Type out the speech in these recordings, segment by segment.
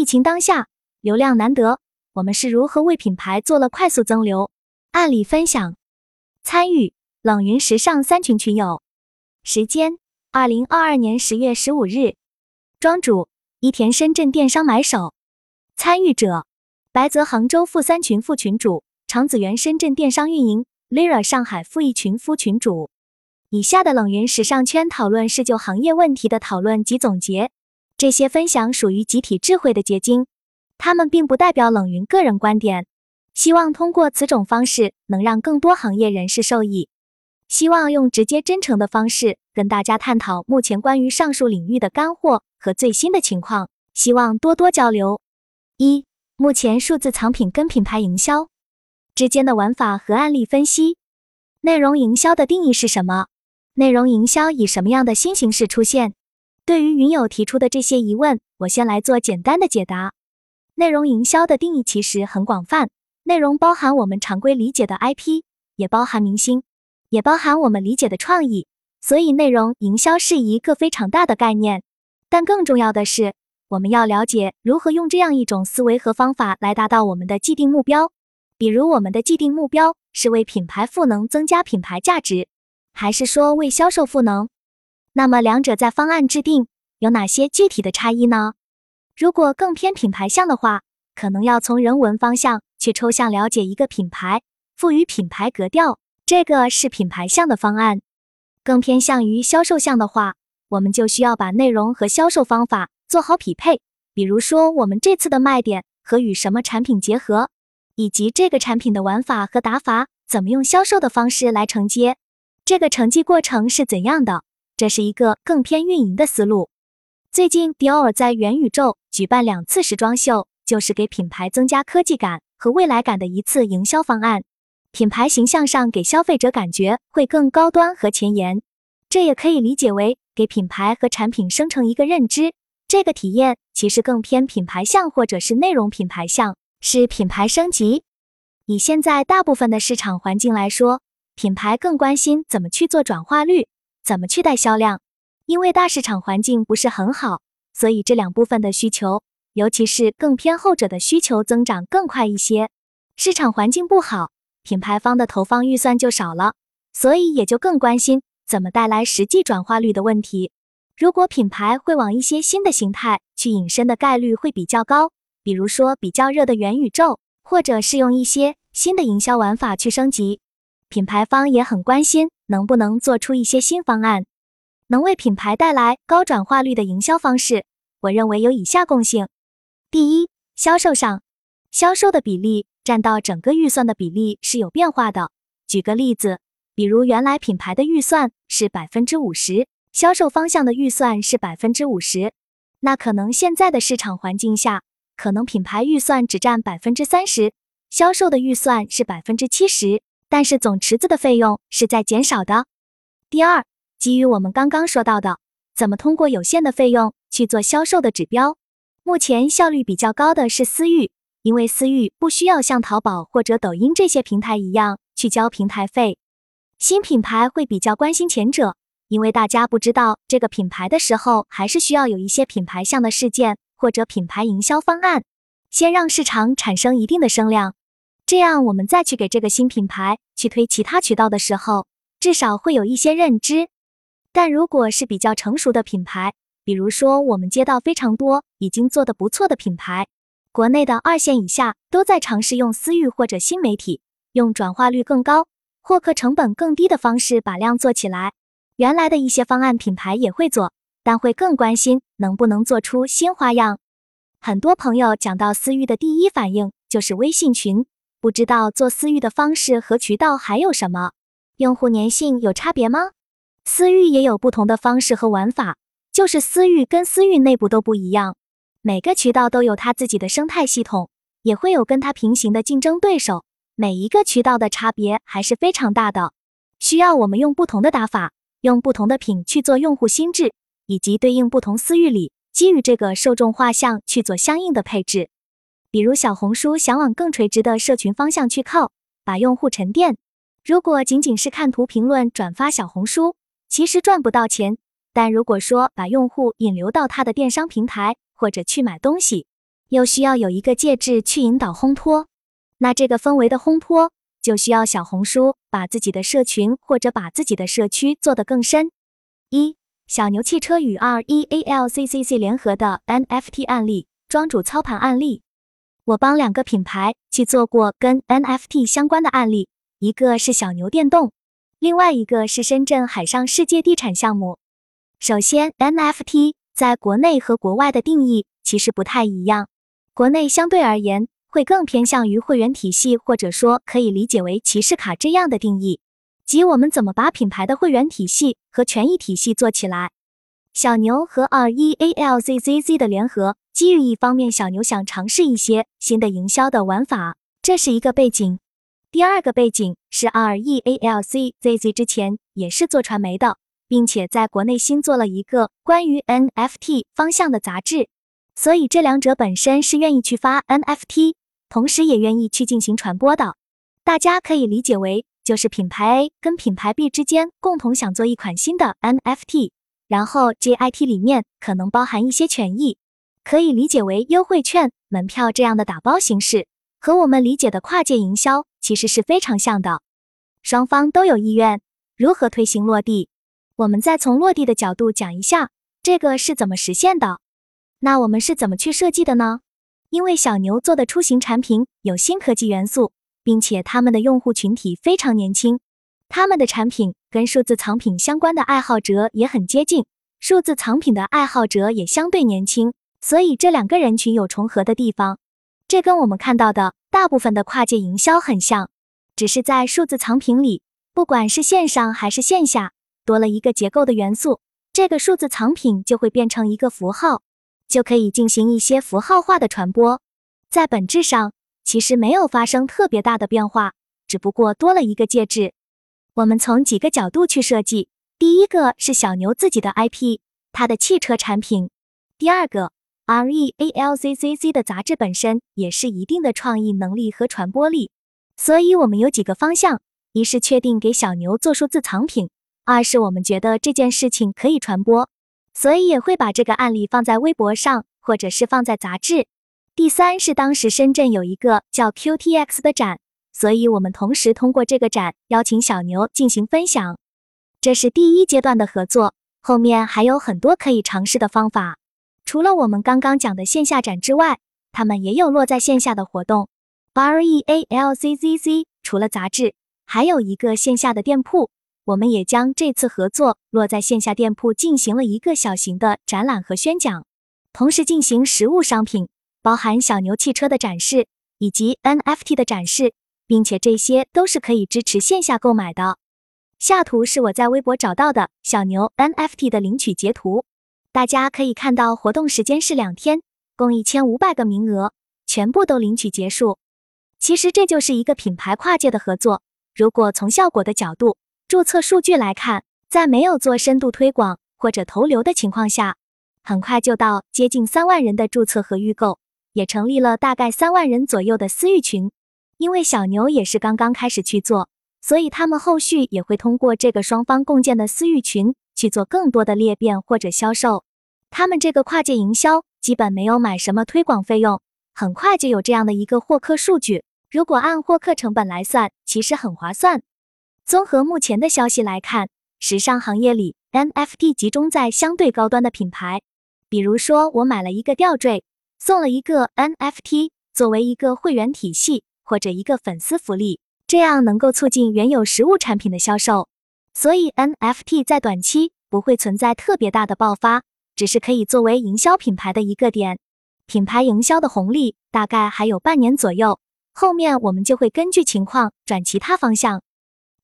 疫情当下，流量难得，我们是如何为品牌做了快速增流？案例分享。参与冷云时尚三群群友。时间：二零二二年十月十五日。庄主：伊田深圳电商买手。参与者：白泽杭州副三群副群主，长子源深圳电商运营，Lira 上海副一群副群主。以下的冷云时尚圈讨论是就行业问题的讨论及总结。这些分享属于集体智慧的结晶，他们并不代表冷云个人观点。希望通过此种方式能让更多行业人士受益。希望用直接真诚的方式跟大家探讨目前关于上述领域的干货和最新的情况。希望多多交流。一、目前数字藏品跟品牌营销之间的玩法和案例分析。内容营销的定义是什么？内容营销以什么样的新形式出现？对于云友提出的这些疑问，我先来做简单的解答。内容营销的定义其实很广泛，内容包含我们常规理解的 IP，也包含明星，也包含我们理解的创意。所以，内容营销是一个非常大的概念。但更重要的是，我们要了解如何用这样一种思维和方法来达到我们的既定目标。比如，我们的既定目标是为品牌赋能，增加品牌价值，还是说为销售赋能？那么两者在方案制定有哪些具体的差异呢？如果更偏品牌向的话，可能要从人文方向去抽象了解一个品牌，赋予品牌格调，这个是品牌向的方案。更偏向于销售向的话，我们就需要把内容和销售方法做好匹配。比如说，我们这次的卖点和与什么产品结合，以及这个产品的玩法和打法怎么用销售的方式来承接，这个承继过程是怎样的？这是一个更偏运营的思路。最近，Dior 在元宇宙举办两次时装秀，就是给品牌增加科技感和未来感的一次营销方案。品牌形象上给消费者感觉会更高端和前沿，这也可以理解为给品牌和产品生成一个认知。这个体验其实更偏品牌向，或者是内容品牌向，是品牌升级。以现在大部分的市场环境来说，品牌更关心怎么去做转化率。怎么去带销量？因为大市场环境不是很好，所以这两部分的需求，尤其是更偏后者的需求增长更快一些。市场环境不好，品牌方的投放预算就少了，所以也就更关心怎么带来实际转化率的问题。如果品牌会往一些新的形态去引申的概率会比较高，比如说比较热的元宇宙，或者是用一些新的营销玩法去升级。品牌方也很关心，能不能做出一些新方案，能为品牌带来高转化率的营销方式。我认为有以下共性：第一，销售上，销售的比例占到整个预算的比例是有变化的。举个例子，比如原来品牌的预算是百分之五十，销售方向的预算是百分之五十，那可能现在的市场环境下，可能品牌预算只占百分之三十，销售的预算是百分之七十。但是总池子的费用是在减少的。第二，基于我们刚刚说到的，怎么通过有限的费用去做销售的指标？目前效率比较高的是私域，因为私域不需要像淘宝或者抖音这些平台一样去交平台费。新品牌会比较关心前者，因为大家不知道这个品牌的时候，还是需要有一些品牌向的事件或者品牌营销方案，先让市场产生一定的声量。这样，我们再去给这个新品牌去推其他渠道的时候，至少会有一些认知。但如果是比较成熟的品牌，比如说我们接到非常多已经做的不错的品牌，国内的二线以下都在尝试用私域或者新媒体，用转化率更高、获客成本更低的方式把量做起来。原来的一些方案品牌也会做，但会更关心能不能做出新花样。很多朋友讲到私域的第一反应就是微信群。不知道做私域的方式和渠道还有什么？用户粘性有差别吗？私域也有不同的方式和玩法，就是私域跟私域内部都不一样。每个渠道都有它自己的生态系统，也会有跟它平行的竞争对手。每一个渠道的差别还是非常大的，需要我们用不同的打法，用不同的品去做用户心智，以及对应不同私域里基于这个受众画像去做相应的配置。比如小红书想往更垂直的社群方向去靠，把用户沉淀。如果仅仅是看图评论转发小红书，其实赚不到钱。但如果说把用户引流到他的电商平台或者去买东西，又需要有一个介质去引导烘托。那这个氛围的烘托，就需要小红书把自己的社群或者把自己的社区做得更深。一小牛汽车与 R E A L C C C 联合的 N F T 案例，庄主操盘案例。我帮两个品牌去做过跟 N F T 相关的案例，一个是小牛电动，另外一个是深圳海上世界地产项目。首先，NFT 在国内和国外的定义其实不太一样。国内相对而言会更偏向于会员体系，或者说可以理解为骑士卡这样的定义，即我们怎么把品牌的会员体系和权益体系做起来。小牛和 REALZZZ 的联合，基于一方面，小牛想尝试一些新的营销的玩法，这是一个背景。第二个背景是 R E A L C Z Z 之前也是做传媒的。并且在国内新做了一个关于 NFT 方向的杂志，所以这两者本身是愿意去发 NFT，同时也愿意去进行传播的。大家可以理解为，就是品牌 A 跟品牌 B 之间共同想做一款新的 NFT，然后 JIT 里面可能包含一些权益，可以理解为优惠券、门票这样的打包形式，和我们理解的跨界营销其实是非常像的。双方都有意愿，如何推行落地？我们再从落地的角度讲一下，这个是怎么实现的？那我们是怎么去设计的呢？因为小牛做的出行产品有新科技元素，并且他们的用户群体非常年轻，他们的产品跟数字藏品相关的爱好者也很接近，数字藏品的爱好者也相对年轻，所以这两个人群有重合的地方。这跟我们看到的大部分的跨界营销很像，只是在数字藏品里，不管是线上还是线下。多了一个结构的元素，这个数字藏品就会变成一个符号，就可以进行一些符号化的传播。在本质上，其实没有发生特别大的变化，只不过多了一个介质。我们从几个角度去设计：第一个是小牛自己的 IP，它的汽车产品；第二个，REALZZZ 的杂志本身也是一定的创意能力和传播力。所以，我们有几个方向：一是确定给小牛做数字藏品。二是我们觉得这件事情可以传播，所以也会把这个案例放在微博上，或者是放在杂志。第三是当时深圳有一个叫 QTX 的展，所以我们同时通过这个展邀请小牛进行分享。这是第一阶段的合作，后面还有很多可以尝试的方法。除了我们刚刚讲的线下展之外，他们也有落在线下的活动。REALCZZ 除了杂志，还有一个线下的店铺。我们也将这次合作落在线下店铺，进行了一个小型的展览和宣讲，同时进行实物商品，包含小牛汽车的展示以及 NFT 的展示，并且这些都是可以支持线下购买的。下图是我在微博找到的小牛 NFT 的领取截图，大家可以看到活动时间是两天，共一千五百个名额，全部都领取结束。其实这就是一个品牌跨界的合作。如果从效果的角度，注册数据来看，在没有做深度推广或者投流的情况下，很快就到接近三万人的注册和预购，也成立了大概三万人左右的私域群。因为小牛也是刚刚开始去做，所以他们后续也会通过这个双方共建的私域群去做更多的裂变或者销售。他们这个跨界营销基本没有买什么推广费用，很快就有这样的一个获客数据。如果按获客成本来算，其实很划算。综合目前的消息来看，时尚行业里 NFT 集中在相对高端的品牌，比如说我买了一个吊坠，送了一个 NFT 作为一个会员体系或者一个粉丝福利，这样能够促进原有实物产品的销售。所以 NFT 在短期不会存在特别大的爆发，只是可以作为营销品牌的一个点。品牌营销的红利大概还有半年左右，后面我们就会根据情况转其他方向。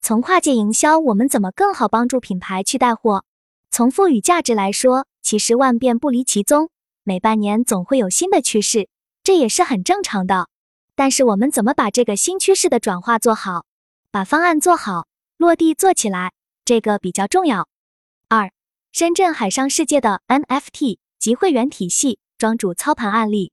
从跨界营销，我们怎么更好帮助品牌去带货？从赋予价值来说，其实万变不离其宗，每半年总会有新的趋势，这也是很正常的。但是我们怎么把这个新趋势的转化做好，把方案做好，落地做起来，这个比较重要。二，深圳海上世界的 NFT 及会员体系庄主操盘案例。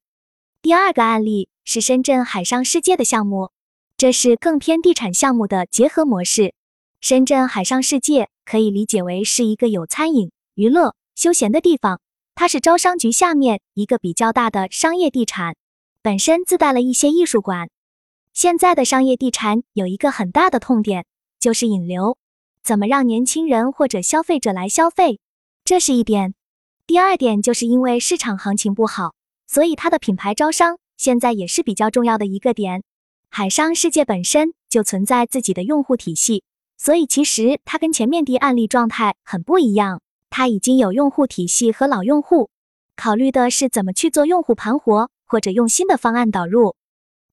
第二个案例是深圳海上世界的项目。这是更偏地产项目的结合模式。深圳海上世界可以理解为是一个有餐饮、娱乐、休闲的地方，它是招商局下面一个比较大的商业地产，本身自带了一些艺术馆。现在的商业地产有一个很大的痛点，就是引流，怎么让年轻人或者消费者来消费，这是一点。第二点就是因为市场行情不好，所以它的品牌招商现在也是比较重要的一个点。海商世界本身就存在自己的用户体系，所以其实它跟前面的案例状态很不一样。它已经有用户体系和老用户，考虑的是怎么去做用户盘活，或者用新的方案导入。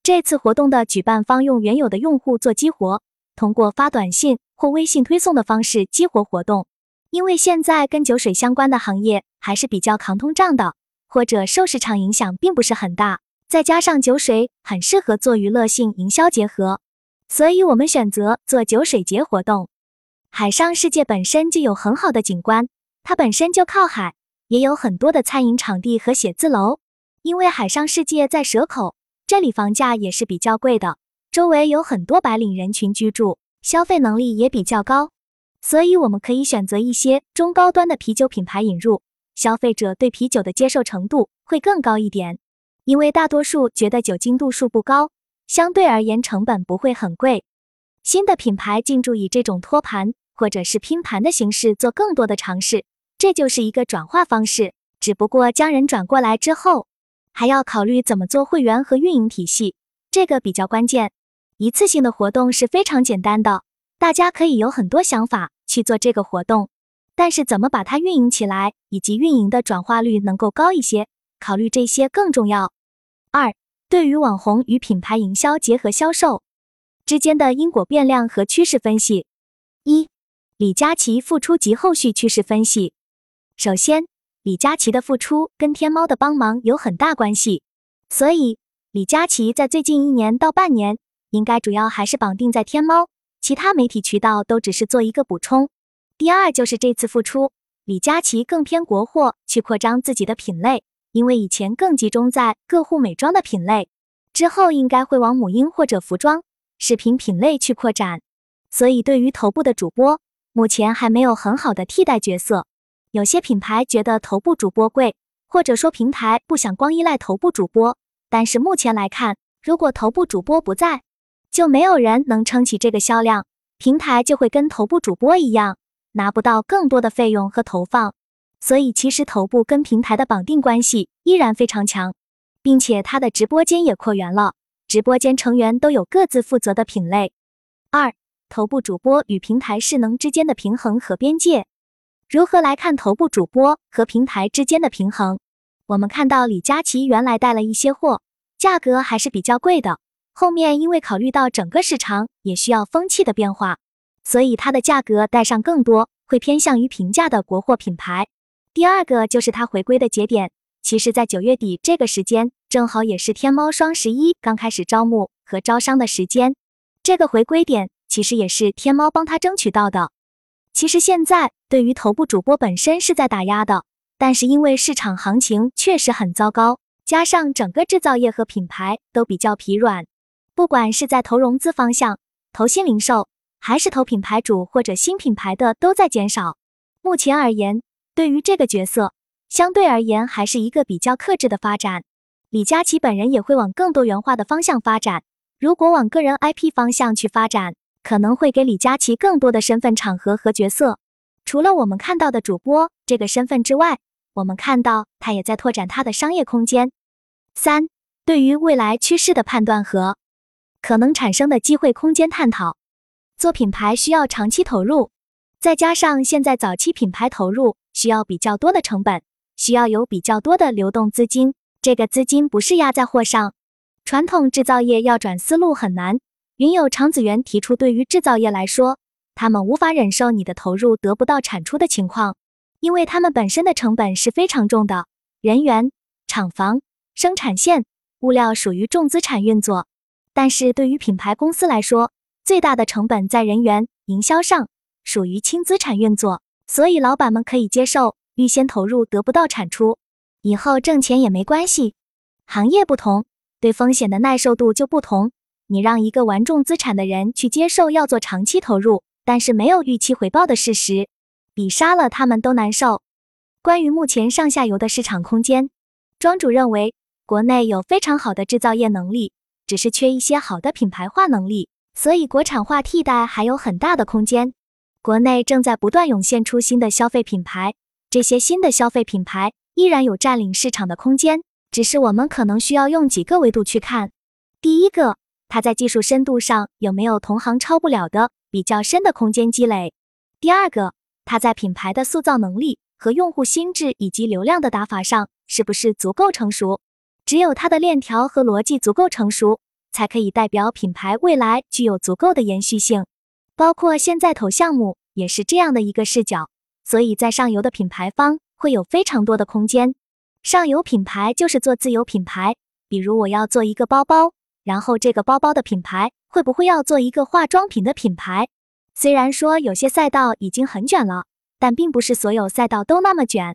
这次活动的举办方用原有的用户做激活，通过发短信或微信推送的方式激活活动。因为现在跟酒水相关的行业还是比较抗通胀的，或者受市场影响并不是很大，再加上酒水很适合做娱乐性营销结合，所以我们选择做酒水节活动。海上世界本身就有很好的景观。它本身就靠海，也有很多的餐饮场地和写字楼。因为海上世界在蛇口，这里房价也是比较贵的，周围有很多白领人群居住，消费能力也比较高。所以我们可以选择一些中高端的啤酒品牌引入，消费者对啤酒的接受程度会更高一点。因为大多数觉得酒精度数不高，相对而言成本不会很贵。新的品牌进驻以这种托盘或者是拼盘的形式做更多的尝试。这就是一个转化方式，只不过将人转过来之后，还要考虑怎么做会员和运营体系，这个比较关键。一次性的活动是非常简单的，大家可以有很多想法去做这个活动，但是怎么把它运营起来，以及运营的转化率能够高一些，考虑这些更重要。二，对于网红与品牌营销结合销售之间的因果变量和趋势分析。一，李佳琦复出及后续趋势分析。首先，李佳琦的付出跟天猫的帮忙有很大关系，所以李佳琦在最近一年到半年，应该主要还是绑定在天猫，其他媒体渠道都只是做一个补充。第二就是这次复出，李佳琦更偏国货去扩张自己的品类，因为以前更集中在个护美妆的品类，之后应该会往母婴或者服装、视频品类去扩展，所以对于头部的主播，目前还没有很好的替代角色。有些品牌觉得头部主播贵，或者说平台不想光依赖头部主播。但是目前来看，如果头部主播不在，就没有人能撑起这个销量，平台就会跟头部主播一样，拿不到更多的费用和投放。所以其实头部跟平台的绑定关系依然非常强，并且他的直播间也扩员了，直播间成员都有各自负责的品类。二，头部主播与平台势能之间的平衡和边界。如何来看头部主播和平台之间的平衡？我们看到李佳琦原来带了一些货，价格还是比较贵的。后面因为考虑到整个市场也需要风气的变化，所以它的价格带上更多，会偏向于平价的国货品牌。第二个就是它回归的节点，其实在九月底这个时间，正好也是天猫双十一刚开始招募和招商的时间。这个回归点其实也是天猫帮他争取到的。其实现在对于头部主播本身是在打压的，但是因为市场行情确实很糟糕，加上整个制造业和品牌都比较疲软，不管是在投融资方向、投新零售，还是投品牌主或者新品牌的都在减少。目前而言，对于这个角色，相对而言还是一个比较克制的发展。李佳琦本人也会往更多元化的方向发展，如果往个人 IP 方向去发展。可能会给李佳琦更多的身份、场合和角色。除了我们看到的主播这个身份之外，我们看到他也在拓展他的商业空间。三、对于未来趋势的判断和可能产生的机会空间探讨。做品牌需要长期投入，再加上现在早期品牌投入需要比较多的成本，需要有比较多的流动资金。这个资金不是压在货上，传统制造业要转思路很难。云友长子源提出，对于制造业来说，他们无法忍受你的投入得不到产出的情况，因为他们本身的成本是非常重的，人员、厂房、生产线、物料属于重资产运作。但是对于品牌公司来说，最大的成本在人员、营销上，属于轻资产运作，所以老板们可以接受预先投入得不到产出，以后挣钱也没关系。行业不同，对风险的耐受度就不同。你让一个玩重资产的人去接受要做长期投入，但是没有预期回报的事实，比杀了他们都难受。关于目前上下游的市场空间，庄主认为，国内有非常好的制造业能力，只是缺一些好的品牌化能力，所以国产化替代还有很大的空间。国内正在不断涌现出新的消费品牌，这些新的消费品牌依然有占领市场的空间，只是我们可能需要用几个维度去看。第一个，它在技术深度上有没有同行超不了的比较深的空间积累？第二个，它在品牌的塑造能力和用户心智以及流量的打法上是不是足够成熟？只有它的链条和逻辑足够成熟，才可以代表品牌未来具有足够的延续性。包括现在投项目也是这样的一个视角，所以在上游的品牌方会有非常多的空间。上游品牌就是做自有品牌，比如我要做一个包包，然后这个包包的品牌会不会要做一个化妆品的品牌？虽然说有些赛道已经很卷了，但并不是所有赛道都那么卷。